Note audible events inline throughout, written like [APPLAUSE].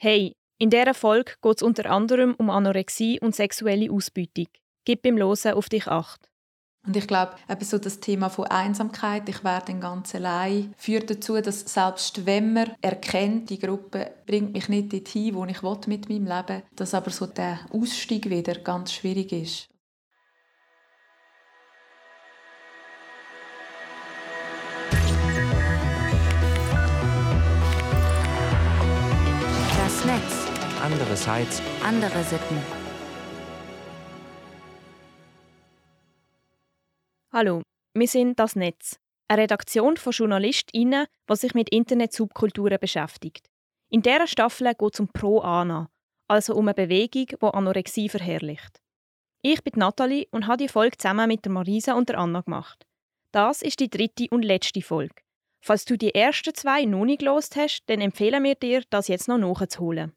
Hey, in dieser Folge geht es unter anderem um Anorexie und sexuelle Ausbeutung. Gib beim Losen auf dich Acht. Und ich glaube, eben so das Thema von Einsamkeit, ich werde dann ganz allein, führt dazu, dass selbst wenn man erkennt, die Gruppe bringt mich nicht dorthin, wo ich mit meinem Leben will, dass aber so der Ausstieg wieder ganz schwierig ist. Netz. Andere Sites. Andere Sitten. Hallo, wir sind das Netz, eine Redaktion von JournalistInnen, die sich mit Internet-Subkulturen beschäftigt. In dieser Staffel geht es um Pro-Ana, also um eine Bewegung, die Anorexie verherrlicht. Ich bin Nathalie und habe die Folge zusammen mit der Marisa und der Anna gemacht. Das ist die dritte und letzte Folge. Falls du die ersten zwei noch nicht gelost hast, dann empfehlen wir dir, das jetzt noch nachzuholen.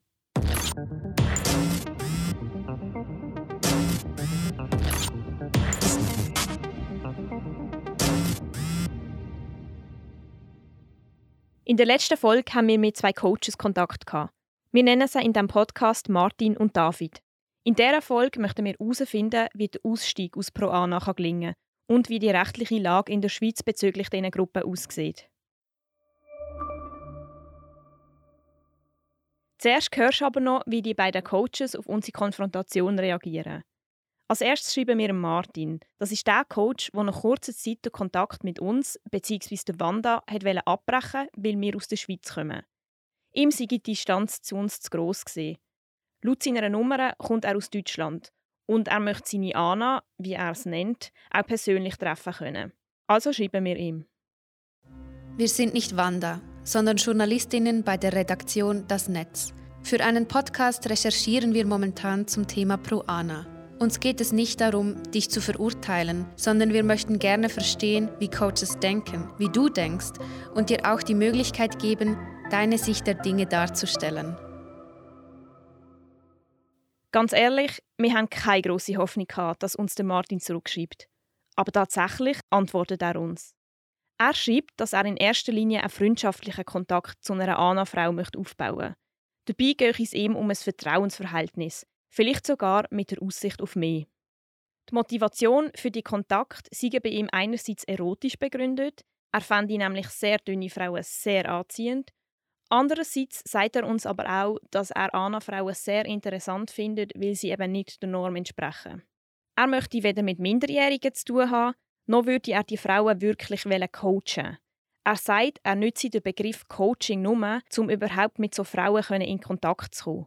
In der letzten Folge haben wir mit zwei Coaches Kontakt gehabt. Wir nennen sie in diesem Podcast Martin und David. In dieser Folge möchten wir herausfinden, wie der Ausstieg aus ProAna gelingen kann und wie die rechtliche Lage in der Schweiz bezüglich dieser Gruppe aussieht. Zuerst hörst du aber noch, wie die beiden Coaches auf unsere Konfrontation reagieren. Als erstes schreiben wir Martin. Das ist der Coach, der nach kurzer Zeit den Kontakt mit uns bzw. Wanda hat abbrechen weil wir aus der Schweiz kommen. Ihm sei die Distanz zu uns zu gross gewesen. Laut seiner Nummer kommt er aus Deutschland und er möchte seine Anna, wie er es nennt, auch persönlich treffen können. Also schreiben wir ihm. Wir sind nicht Wanda, sondern Journalistinnen bei der Redaktion Das Netz. Für einen Podcast recherchieren wir momentan zum Thema Pro Ana. Uns geht es nicht darum, dich zu verurteilen, sondern wir möchten gerne verstehen, wie Coaches denken, wie du denkst und dir auch die Möglichkeit geben, deine Sicht der Dinge darzustellen. Ganz ehrlich, wir haben keine große Hoffnung gehabt, dass uns der Martin zurückschreibt. Aber tatsächlich antwortet er uns. Er schreibt, dass er in erster Linie einen freundschaftlichen Kontakt zu einer Ana-Frau aufbauen möchte. Dabei gehe es ihm um ein Vertrauensverhältnis, vielleicht sogar mit der Aussicht auf mehr. Die Motivation für die Kontakt sei bei ihm einerseits erotisch begründet, er fände nämlich sehr dünne Frauen sehr anziehend. Andererseits sagt er uns aber auch, dass er Anna-Frauen sehr interessant findet, weil sie eben nicht der Norm entsprechen. Er möchte weder mit Minderjährigen zu tun haben, noch würde er die Frauen wirklich coachen. Er sagt, er nütze den Begriff Coaching nur, um überhaupt mit so Frauen in Kontakt zu kommen.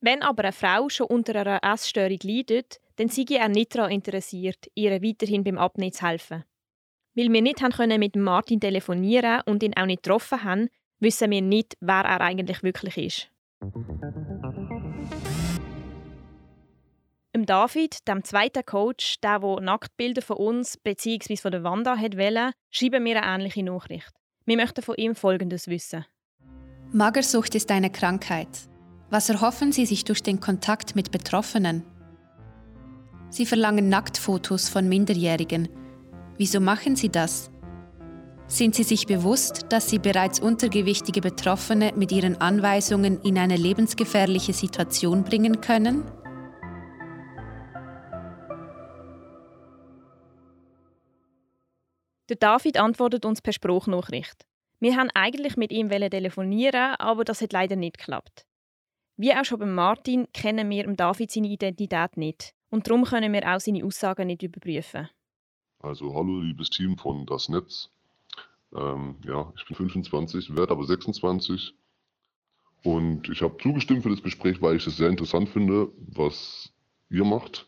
Wenn aber eine Frau schon unter einer Essstörung leidet, dann sei er nicht daran interessiert, ihr weiterhin beim Abnehmen zu helfen. Weil wir nicht haben mit Martin telefonieren und ihn auch nicht getroffen haben, wissen wir nicht, wer er eigentlich wirklich ist. Im David, dem zweiten Coach, der, der Nacktbilder von uns bzw. von der Wanda wollte, schreiben wir eine ähnliche Nachricht. Wir möchten von ihm Folgendes wissen. Magersucht ist eine Krankheit. Was erhoffen Sie sich durch den Kontakt mit Betroffenen? Sie verlangen Nacktfotos von Minderjährigen. Wieso machen Sie das? Sind Sie sich bewusst, dass Sie bereits untergewichtige Betroffene mit Ihren Anweisungen in eine lebensgefährliche Situation bringen können? Der David antwortet uns per Spruchnachricht. Wir haben eigentlich mit ihm telefonieren, aber das hat leider nicht geklappt. Wie auch schon bei Martin kennen wir David seine Identität nicht. Und darum können wir auch seine Aussagen nicht überprüfen. Also hallo liebes Team von Das Netz. Ähm, ja, ich bin 25, werde aber 26. Und ich habe zugestimmt für das Gespräch, weil ich es sehr interessant finde, was ihr macht.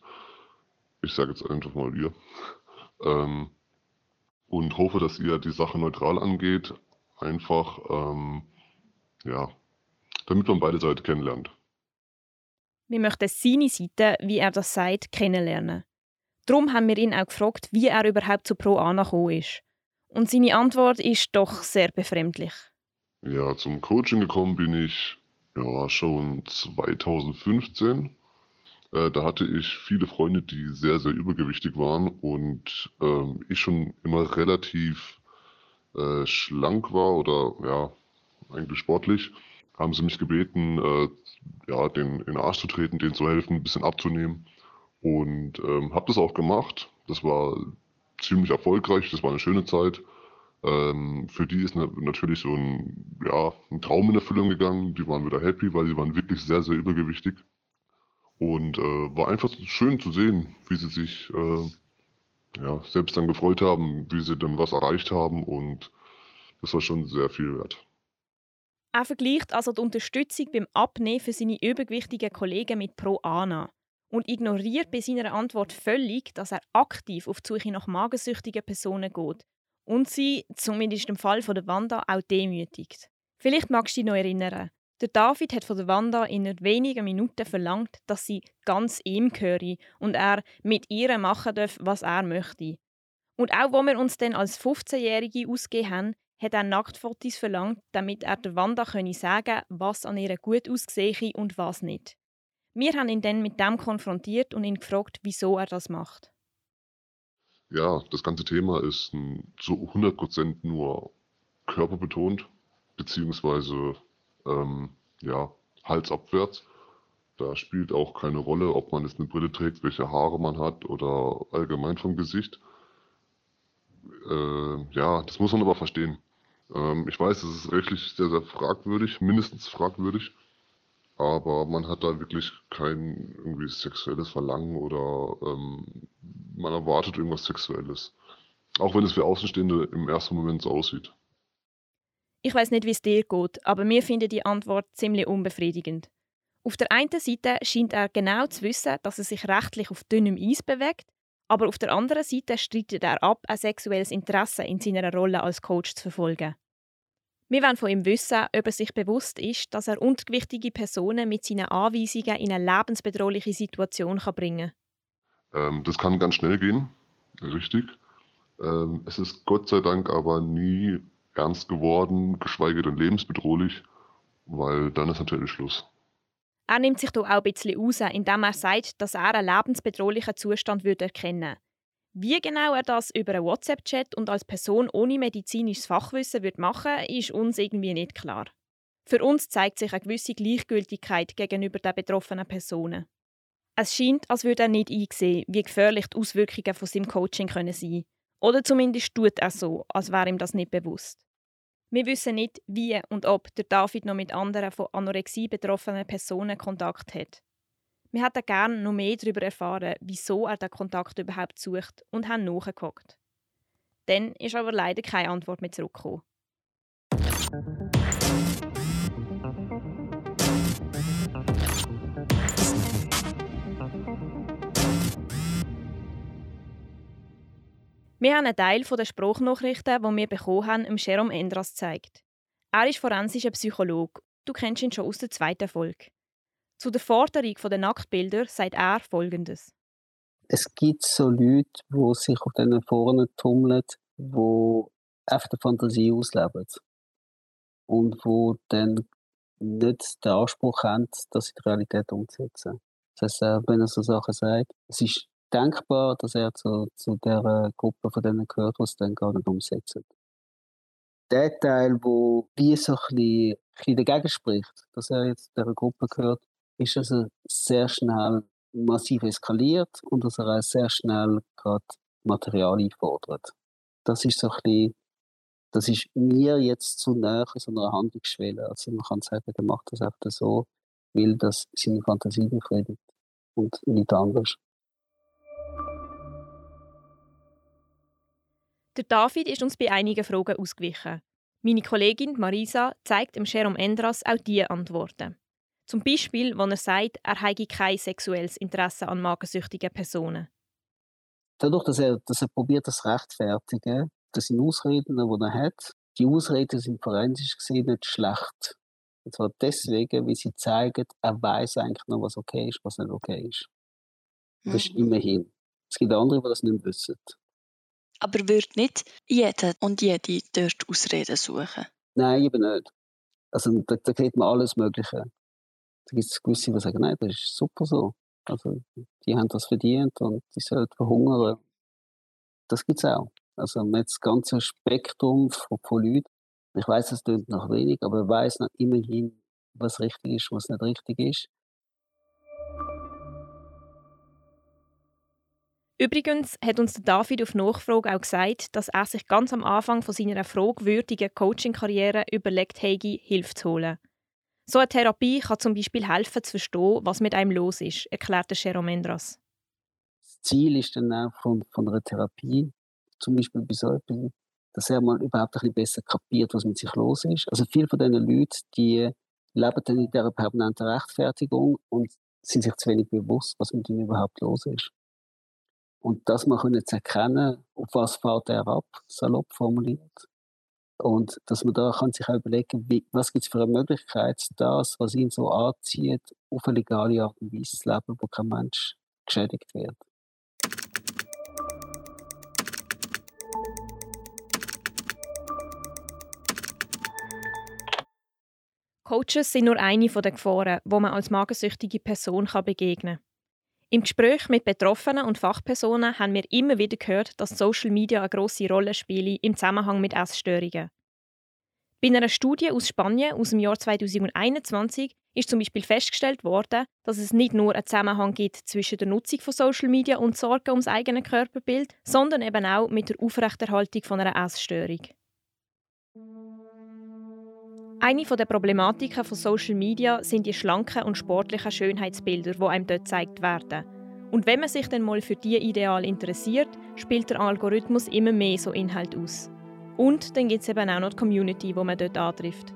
Ich sage jetzt einfach mal ihr. Ähm, und hoffe, dass ihr die Sache neutral angeht. Einfach, ähm, ja, damit man beide Seiten kennenlernt. Wir möchten seine Seite, wie er das sagt, kennenlernen. Darum haben wir ihn auch gefragt, wie er überhaupt zu Pro Ana gekommen ist. Und seine Antwort ist doch sehr befremdlich. Ja, zum Coaching gekommen bin ich ja schon 2015. Äh, da hatte ich viele Freunde, die sehr, sehr übergewichtig waren und ähm, ich schon immer relativ äh, schlank war oder ja, eigentlich sportlich haben sie mich gebeten, äh, ja, den in den Arsch zu treten, denen zu helfen, ein bisschen abzunehmen. Und ähm, habe das auch gemacht. Das war ziemlich erfolgreich, das war eine schöne Zeit. Ähm, für die ist natürlich so ein, ja, ein Traum in Erfüllung gegangen. Die waren wieder happy, weil sie waren wirklich sehr, sehr übergewichtig. Und äh, war einfach schön zu sehen, wie sie sich äh, ja, selbst dann gefreut haben, wie sie dann was erreicht haben. Und das war schon sehr viel wert. Er vergleicht also die Unterstützung beim Abnehmen für seine übergewichtigen Kollegen mit Pro Ana und ignoriert bei seiner Antwort völlig, dass er aktiv auf die Suche nach magensüchtigen Personen geht und sie, zumindest im Fall von der Wanda, auch demütigt. Vielleicht magst du dich noch erinnern. Der David hat von der Wanda in wenigen Minuten verlangt, dass sie ganz ihm gehöre und er mit ihr machen darf, was er möchte. Und auch wo wir uns dann als 15-Jährige ausgegeben haben, hat er Nacktfotos verlangt, damit er der Wanda könne sagen was an ihr gut aussehe und was nicht. Wir haben ihn dann mit dem konfrontiert und ihn gefragt, wieso er das macht. Ja, das ganze Thema ist zu 100% nur körperbetont, beziehungsweise ähm, ja, halsabwärts. Da spielt auch keine Rolle, ob man jetzt eine Brille trägt, welche Haare man hat oder allgemein vom Gesicht. Äh, ja, das muss man aber verstehen. Ähm, ich weiß, es ist rechtlich sehr, sehr fragwürdig, mindestens fragwürdig, aber man hat da wirklich kein irgendwie sexuelles Verlangen oder ähm, man erwartet irgendwas Sexuelles. Auch wenn es für Außenstehende im ersten Moment so aussieht. Ich weiß nicht, wie es dir geht, aber mir finde die Antwort ziemlich unbefriedigend. Auf der einen Seite scheint er genau zu wissen, dass er sich rechtlich auf dünnem Eis bewegt, aber auf der anderen Seite streitet er ab, ein sexuelles Interesse in seiner Rolle als Coach zu verfolgen. Wir wollen von ihm wissen, ob er sich bewusst ist, dass er untergewichtige Personen mit seinen Anweisungen in eine lebensbedrohliche Situation bringen kann. Ähm, das kann ganz schnell gehen, richtig. Ähm, es ist Gott sei Dank aber nie ernst geworden, geschweige denn lebensbedrohlich, weil dann ist natürlich Schluss. Er nimmt sich hier auch ein bisschen raus, indem er sagt, dass er einen lebensbedrohlichen Zustand erkennen würde. Wie genau er das über einen WhatsApp-Chat und als Person ohne medizinisches Fachwissen wird machen ist uns irgendwie nicht klar. Für uns zeigt sich eine gewisse Gleichgültigkeit gegenüber den betroffenen Personen. Es scheint, als würde er nicht einsehen, wie gefährlich die Auswirkungen von seinem Coaching können sein Oder zumindest tut er so, als wäre ihm das nicht bewusst. Wir wissen nicht, wie und ob der David noch mit anderen von Anorexie betroffenen Personen Kontakt hat. Wir hätten gerne noch mehr darüber erfahren, wieso er den Kontakt überhaupt sucht und haben nachgeguckt. Dann ist aber leider keine Antwort mehr zurückgekommen. Wir haben einen Teil der Spruchnachrichten, die wir bekommen haben, im Jerome Endras gezeigt. Er ist forensischer Psychologe. Du kennst ihn schon aus der zweiten Folge. Zu der Forderung der Nacktbilder sagt er Folgendes. Es gibt so Leute, die sich auf diesen Foren tummeln, die einfach die Fantasie ausleben. Und die dann nicht den Anspruch haben, das in die Realität umzusetzen. Das heißt, wenn er so Sachen sagt, es ist denkbar, dass er zu, zu der Gruppe von denen gehört, die es dann gar nicht umsetzen. Der Teil, wo wie so ein bisschen, dagegen spricht, dass er jetzt dieser Gruppe gehört, ist also sehr schnell massiv eskaliert und dass er auch sehr schnell gerade Material einfordert. Das ist so ein bisschen, das ist mir jetzt zu näher so einer Handlungsschwelle. Also man kann sagen, er macht das einfach so, weil das seine Fantasie befriedigt und nicht anders. Der David ist uns bei einigen Fragen ausgewichen. Meine Kollegin Marisa zeigt dem Jerome Endras auch diese Antworten. Zum Beispiel, wenn er sagt, er habe kein sexuelles Interesse an magensüchtigen Personen. Dadurch, dass er, dass er probiert, das rechtfertigen, das sind Ausreden, die er hat. Die Ausreden sind forensisch gesehen nicht schlecht. Und zwar deswegen, weil sie zeigen, er weiß eigentlich noch, was okay ist, was nicht okay ist. Das ist mhm. immerhin. Es gibt andere, die das nicht wissen. Aber würde nicht jeder und jede dort Ausreden suchen? Nein, eben nicht. Also da, da sieht man alles Mögliche. Da gibt es gewisse, die sagen, nein, das ist super so. Also die haben das verdient und die sollten verhungern. Das gibt es auch. Also man hat das ganze Spektrum von, von Leuten. Ich weiß, es klingt noch wenig, aber ich weiß immerhin, was richtig ist, was nicht richtig ist. Übrigens hat uns David auf Nachfrage auch gesagt, dass er sich ganz am Anfang von seiner fragwürdigen Coaching-Karriere überlegt habe, Hilfe zu holen. So eine Therapie kann zum Beispiel helfen, zu verstehen, was mit einem los ist, erklärte Jerome Endras. Das Ziel ist dann auch von, von einer Therapie, zum Beispiel bei so etwas, dass er mal überhaupt ein bisschen besser kapiert, was mit sich los ist. Also viele von diesen Leuten, die leben dann in dieser permanenten Rechtfertigung und sind sich zu wenig bewusst, was mit ihnen überhaupt los ist. Und das mal können zu erkennen, auf was fährt er ab, salopp formuliert. Und dass man da kann sich auch überlegen, wie, was gibt es für eine Möglichkeit, das, was ihn so anzieht, auf eine legale Art und Weise zu leben, wo kein Mensch geschädigt wird. Coaches sind nur eine der Gefahren, wo man als magensüchtige Person begegnen kann. Im Gespräch mit Betroffenen und Fachpersonen haben wir immer wieder gehört, dass Social Media eine grosse Rolle spielen im Zusammenhang mit Essstörungen. Bei einer Studie aus Spanien aus dem Jahr 2021 ist zum Beispiel festgestellt worden, dass es nicht nur einen Zusammenhang gibt zwischen der Nutzung von Social Media und Sorgen ums eigene Körperbild, sondern eben auch mit der Aufrechterhaltung von einer Essstörung. Eine der Problematiken von Social Media sind die schlanken und sportlichen Schönheitsbilder, die einem dort gezeigt werden. Und wenn man sich dann mal für diese Ideal interessiert, spielt der Algorithmus immer mehr so Inhalt aus. Und dann gibt es eben auch noch die Community, die man dort antrifft.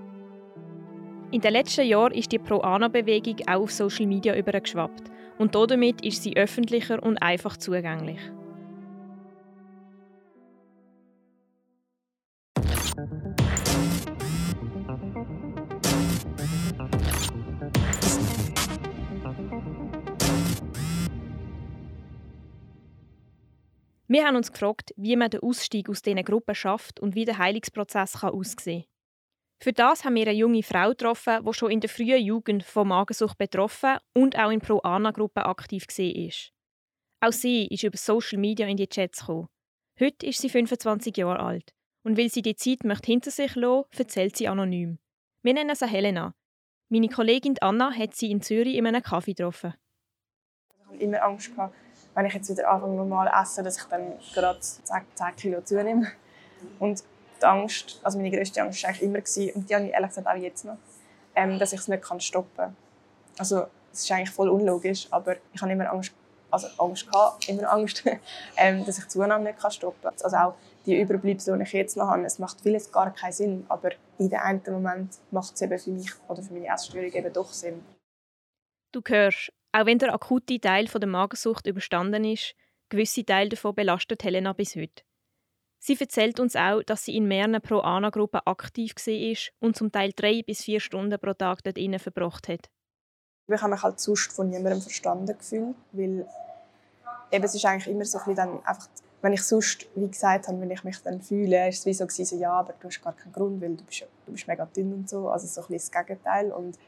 In den letzten Jahren ist die Pro-Ana-Bewegung auch auf Social Media übergeschwappt und damit ist sie öffentlicher und einfach zugänglich. Wir haben uns gefragt, wie man den Ausstieg aus diesen Gruppen schafft und wie der Heilungsprozess aussehen kann. Für das haben wir eine junge Frau getroffen, die schon in der frühen Jugend von Magensucht betroffen und auch in Pro-Ana-Gruppen aktiv war. Auch sie ist über Social Media in die Chats gekommen. Heute ist sie 25 Jahre alt. Und weil sie die Zeit möchte hinter sich lassen erzählt sie anonym. Wir nennen sie Helena. Meine Kollegin Anna hat sie in Zürich in einem Kaffee getroffen. Ich habe immer Angst gehabt, wenn ich jetzt wieder anfange normal essen, dass ich dann gerade 10, 10 Kilo zunehme. Und die Angst, also meine grösste Angst war eigentlich immer, gewesen, und die habe ich ehrlich gesagt auch jetzt noch, ähm, dass ich es nicht stoppen kann. Also es ist eigentlich voll unlogisch, aber ich habe immer Angst, also Angst gehabt, immer Angst, [LAUGHS] ähm, dass ich die Zunahme nicht stoppen kann. Also auch die Überbleibsel, die ich jetzt noch habe, es macht vieles gar keinen Sinn, aber in dem einen Moment macht es eben für mich oder für meine Essstörung eben doch Sinn. Du hörst, auch wenn der akute Teil der Magersucht überstanden ist, gewisse Teile davon belastet Helena bis heute. Sie erzählt uns auch, dass sie in mehreren Pro-Ana-Gruppen aktiv war und zum Teil drei bis vier Stunden pro Tag dort innen verbracht hat. Ich habe mich halt sonst von niemandem verstanden gefühlt, weil eben, es ist eigentlich immer so ein dann einfach, wenn ich sonst, wie gesagt habe, wenn ich mich dann fühle, ist es wie so gewesen, ja, aber du hast gar keinen Grund, weil du bist, du bist mega dünn und so, also so ein bisschen das Gegenteil und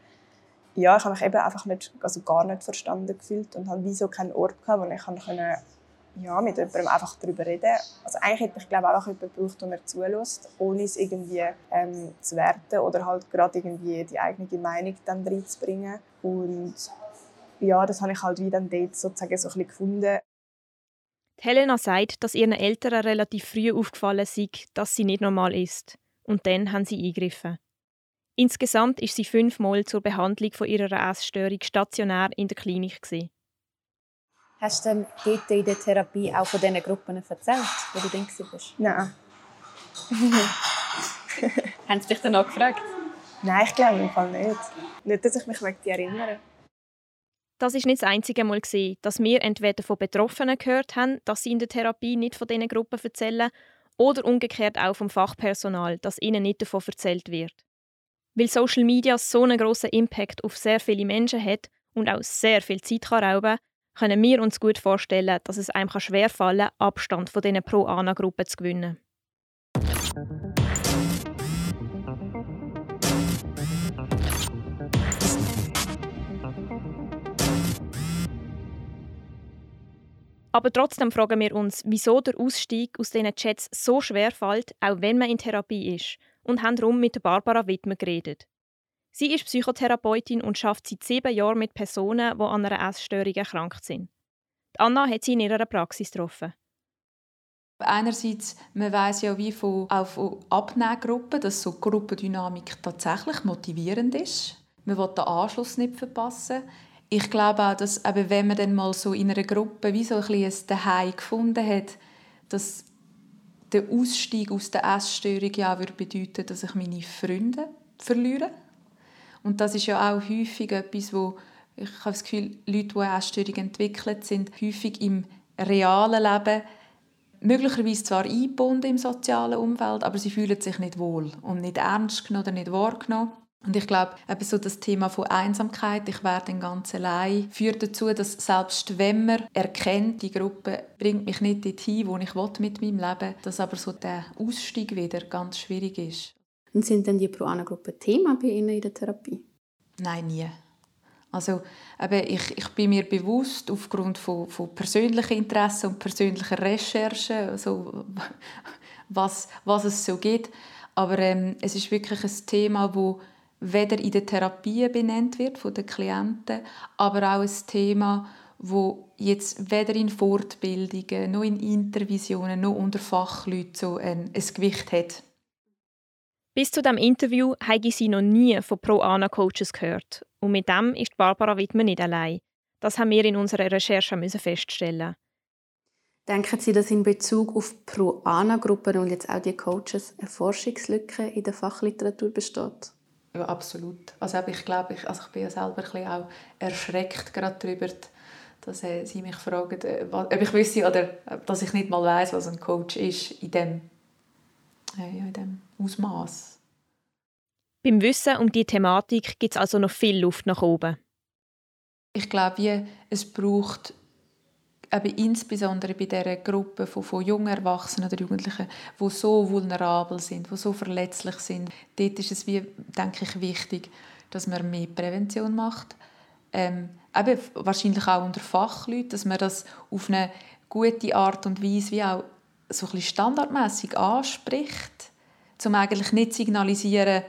ja, ich habe mich eben einfach nicht, also gar nicht verstanden gefühlt und habe wie so keinen Ort gehabt, wo ich konnte, ja, mit jemandem einfach darüber reden Also eigentlich hätte ich glaube auch jemanden gebraucht, der mir zulässt, ohne es irgendwie ähm, zu werten oder halt gerade irgendwie die eigene Meinung dann reinzubringen. Und ja, das habe ich halt wie dann dort sozusagen so ein bisschen gefunden. Helena sagt, dass ihren Eltern relativ früh aufgefallen sei, dass sie nicht normal ist. Und dann haben sie eingegriffen. Insgesamt ist sie fünfmal zur Behandlung von ihrer Essstörung stationär in der Klinik. Gewesen. Hast du denn dort in der Therapie auch von diesen Gruppen erzählt, wo du drin warst? Nein. [LAUGHS] Haben sie dich dann auch gefragt? Nein, ich glaube im Fall nicht. Nicht, dass ich mich an die erinnere. Das ist nicht das einzige Mal, dass wir entweder von Betroffenen gehört haben, dass sie in der Therapie nicht von diesen Gruppen erzählen, oder umgekehrt auch vom Fachpersonal, dass ihnen nicht davon erzählt wird. Weil Social Media so einen grossen Impact auf sehr viele Menschen hat und auch sehr viel Zeit kann rauben können wir uns gut vorstellen, dass es einem schwerfallen kann, Abstand von diesen Pro-Ana-Gruppen zu gewinnen. Aber trotzdem fragen wir uns, wieso der Ausstieg aus diesen Chats so schwer fällt, auch wenn man in Therapie ist, und haben darum mit Barbara Wittmer geredet. Sie ist Psychotherapeutin und schafft seit sieben Jahren mit Personen, die an einer Essstörung erkrankt sind. Anna hat sie in ihrer Praxis getroffen. Einerseits, man weiß ja wie von, auch von Abnehmgruppen, dass so Gruppendynamik tatsächlich motivierend ist. Man will den Anschluss nicht verpassen. Ich glaube auch, dass eben, wenn man dann mal so in einer Gruppe wie so ein bisschen Daheim gefunden hat, dass der Ausstieg aus der Essstörung ja auch bedeuten dass ich meine Freunde verliere. Und das ist ja auch häufig etwas, wo ich habe das Gefühl, Leute, die eine Essstörung entwickelt, sind häufig im realen Leben möglicherweise zwar eingebunden im sozialen Umfeld, aber sie fühlen sich nicht wohl und nicht ernst genommen oder nicht wahrgenommen. Und ich glaube, eben so das Thema von Einsamkeit, ich werde dann ganz allein, führt dazu, dass selbst wenn man erkennt, die Gruppe bringt mich nicht dorthin, wo ich mit meinem Leben will, dass aber so der Ausstieg wieder ganz schwierig ist. Und sind denn die Pro-Ana-Gruppen Thema bei Ihnen in der Therapie? Nein, nie. Also eben, ich, ich bin mir bewusst, aufgrund von, von persönlichen Interessen und persönlicher Recherchen, also, [LAUGHS] was, was es so gibt. Aber ähm, es ist wirklich ein Thema, wo weder in der Therapie benannt wird von den Klienten, aber auch ein Thema, wo jetzt weder in Fortbildungen noch in Intervisionen noch unter Fachleuten so ein, ein Gewicht hat. Bis zu dem Interview habe sie noch nie von Pro-Ana-Coaches gehört. Und mit dem ist Barbara Wittmann nicht allein. Das haben wir in unserer Recherche feststellen. Denken Sie, dass in Bezug auf Pro-Ana-Gruppen und jetzt auch die Coaches eine Forschungslücke in der Fachliteratur besteht? Ja, absolut. Also ich glaube, ich, also ich bin ja selber ein auch erschreckt gerade darüber, dass äh, sie mich fragen, äh, ob ich wüsste oder dass ich nicht mal weiß, was ein Coach ist in dem äh, ja, in dem Ausmaß. Beim Wissen um die Thematik gibt es also noch viel Luft nach oben. Ich glaube, es braucht eben insbesondere bei dieser Gruppe von, von jungen Erwachsenen oder Jugendlichen, die so vulnerabel sind, die so verletzlich sind, dort ist es, wie, denke ich, wichtig, dass man mehr Prävention macht. Ähm, eben wahrscheinlich auch unter Fachleuten, dass man das auf eine gute Art und Weise wie auch so ein standardmäßig anspricht, um eigentlich nicht zu signalisieren,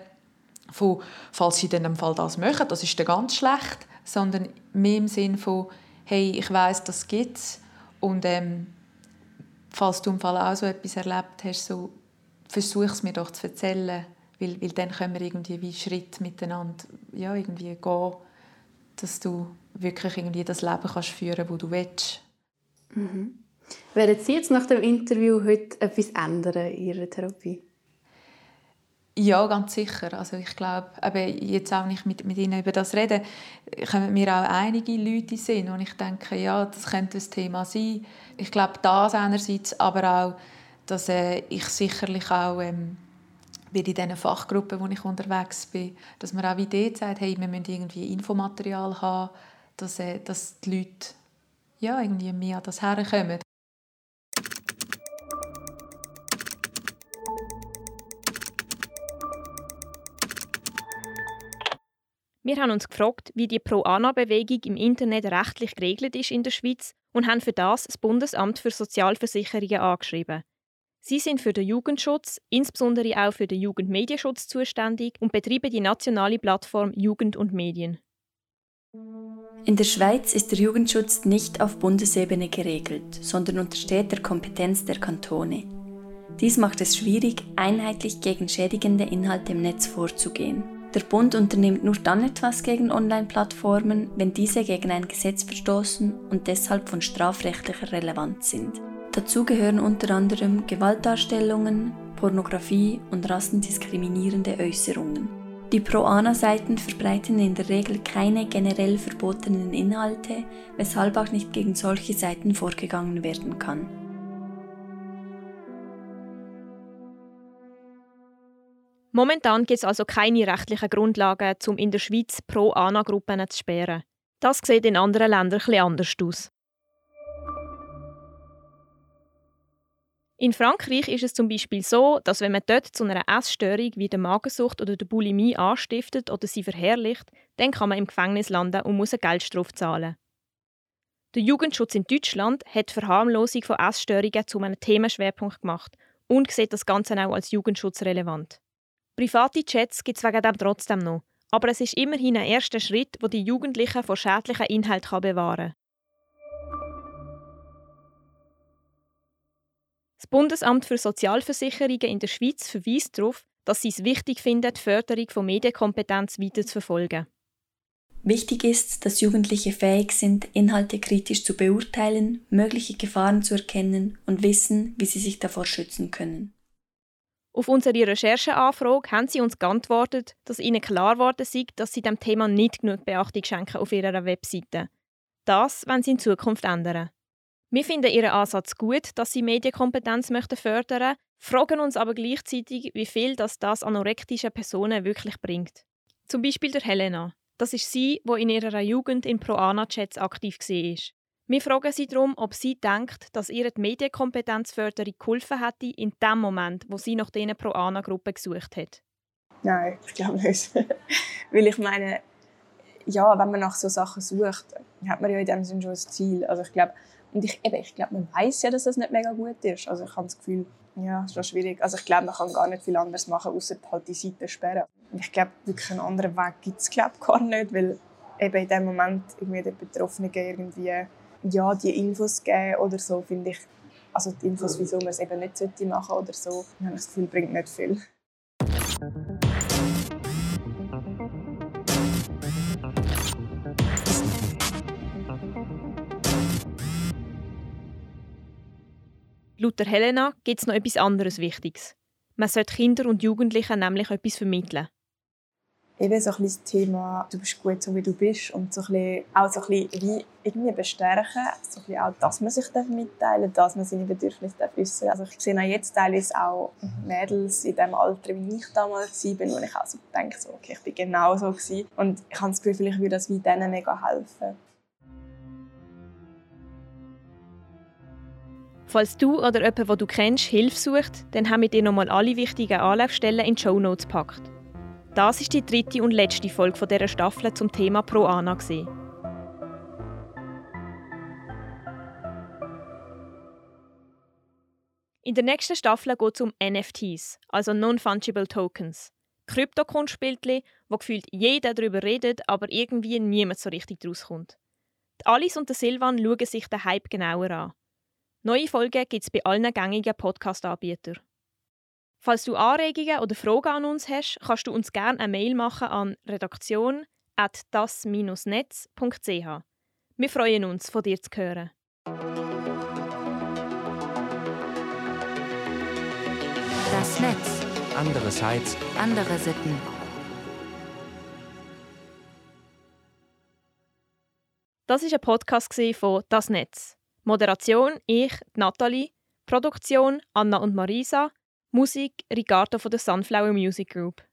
von, falls sie dann im Fall das machen, das ist dann ganz schlecht, sondern mehr im Sinn von, hey, ich weiß, das gibt's und ähm, falls du im Fall auch so etwas erlebt hast, so versuch es mir doch zu erzählen, weil, weil dann können wir irgendwie wie Schritt miteinander ja, irgendwie gehen, dass du wirklich irgendwie das Leben kannst führen, das du willst. Mhm. Werden Sie jetzt nach dem Interview heute etwas ändern in Ihrer Therapie? Ja, ganz sicher. Also ich glaube, jetzt auch nicht mit, mit Ihnen über das reden, kommen mir auch einige Leute sehen, und ich denke, ja, das könnte ein Thema sein. Ich glaube, das einerseits, aber auch, dass äh, ich sicherlich auch ähm, in diesen Fachgruppen, wo ich unterwegs bin, dass man auch wie dort sagt, hey, wir müssen irgendwie Infomaterial haben, dass, äh, dass die Leute ja, irgendwie mehr an das herkommen. Wir haben uns gefragt, wie die Pro-Ana-Bewegung im Internet rechtlich geregelt ist in der Schweiz und haben für das das Bundesamt für Sozialversicherungen angeschrieben. Sie sind für den Jugendschutz, insbesondere auch für den Jugendmedienschutz zuständig und betreiben die nationale Plattform Jugend und Medien. In der Schweiz ist der Jugendschutz nicht auf Bundesebene geregelt, sondern untersteht der Kompetenz der Kantone. Dies macht es schwierig, einheitlich gegen schädigende Inhalte im Netz vorzugehen. Der Bund unternimmt nur dann etwas gegen Online-Plattformen, wenn diese gegen ein Gesetz verstoßen und deshalb von strafrechtlicher Relevanz sind. Dazu gehören unter anderem Gewaltdarstellungen, Pornografie und rassendiskriminierende Äußerungen. Die Pro-Ana-Seiten verbreiten in der Regel keine generell verbotenen Inhalte, weshalb auch nicht gegen solche Seiten vorgegangen werden kann. Momentan gibt es also keine rechtlichen Grundlagen, um in der Schweiz Pro-Ana-Gruppen zu sperren. Das sieht in anderen Ländern etwas anders aus. In Frankreich ist es zum Beispiel so, dass wenn man dort zu einer Essstörung wie der Magensucht oder der Bulimie anstiftet oder sie verherrlicht, dann kann man im Gefängnis landen und muss eine Geldstrafe zahlen. Der Jugendschutz in Deutschland hat die Verharmlosung von Essstörungen zu einem Themenschwerpunkt gemacht und sieht das Ganze auch als Jugendschutz relevant. Private Chats gibt es wegen dem trotzdem noch, aber es ist immerhin ein erster Schritt, wo die Jugendlichen vor schädlichen Inhalten bewahren kann. Das Bundesamt für Sozialversicherungen in der Schweiz verweist darauf, dass sie es wichtig finden, die Förderung von Medienkompetenz weiter zu verfolgen. Wichtig ist, dass Jugendliche fähig sind, Inhalte kritisch zu beurteilen, mögliche Gefahren zu erkennen und wissen, wie sie sich davor schützen können. Auf unsere Rechercheanfrage haben sie uns geantwortet, dass ihnen klar geworden sei, dass sie dem Thema nicht genug Beachtung schenken auf ihrer Webseite. Das wollen sie in Zukunft ändern. Wir finden ihren Ansatz gut, dass sie Medienkompetenz möchten fördern, fragen uns aber gleichzeitig, wie viel das, das anorektischen Personen wirklich bringt. Zum Beispiel der Helena. Das ist sie, wo in ihrer Jugend in Pro-Ana-Chats aktiv war. Wir fragen sie darum, ob sie denkt, dass ihr die Medienkompetenzförderung geholfen hätte in dem Moment, wo sie nach diesen Pro-Ana-Gruppen gesucht hat. Nein, ich glaube nicht. [LAUGHS] Weil ich meine, ja, wenn man nach so Sachen sucht, hat man ja in dem Sinne schon ein Ziel. Also ich glaube, und ich, eben, ich glaube, man weiß ja, dass das nicht mega gut ist. Also ich habe das Gefühl, ja, es ist schon schwierig. Also ich glaube, man kann gar nicht viel anderes machen, außer halt die Seite sperren. Ich glaube, wirklich einen anderen Weg gibt es glaube gar nicht, weil eben in dem Moment irgendwie den Betroffenen irgendwie ja, die Infos geben oder so, finde ich, also die Infos, wieso man es eben nicht machen sollte oder so, habe ich das Gefühl, bringt nicht viel. Laut Helena gibt es noch etwas anderes Wichtiges. Man sollte Kindern und Jugendlichen nämlich etwas vermitteln. Eben so ein das Thema, du bist gut, so wie du bist und so ein bisschen, auch so ein bisschen wie irgendwie bestärken, so ein bisschen auch, dass man sich mitteilen darf, dass man seine Bedürfnisse äußern darf. Also ich sehe auch jetzt teilweise auch Mädels in dem Alter, wie ich damals war, wo ich auch so denke, so, okay, ich bin genau so gewesen. Und ich habe das Gefühl, vielleicht würde das wie denen mega helfen. Falls du oder jemand, den du kennst, Hilfe sucht, dann haben wir dir nochmal alle wichtigen Anlaufstellen in die Show Notes gepackt. Das ist die dritte und letzte Folge dieser Staffel zum Thema Pro Ana. In der nächsten Staffel geht es um NFTs, also Non-Fungible Tokens. Kryptokunstbildchen, wo gefühlt jeder darüber redet, aber irgendwie niemand so richtig draus kommt. Alice und Silvan schauen sich den Hype genauer an. Neue Folgen gibt es bei allen gängigen Podcast-Anbietern. Falls du Anregungen oder Fragen an uns hast, kannst du uns gerne eine Mail machen an redaktion@das-netz.ch. Wir freuen uns, von dir zu hören. Das Netz. Andererseits. Andere Sitten. Das ist ein Podcast von Das Netz. Moderation ich, Nathalie. Produktion Anna und Marisa. Musik Ricardo von der Sunflower Music Group.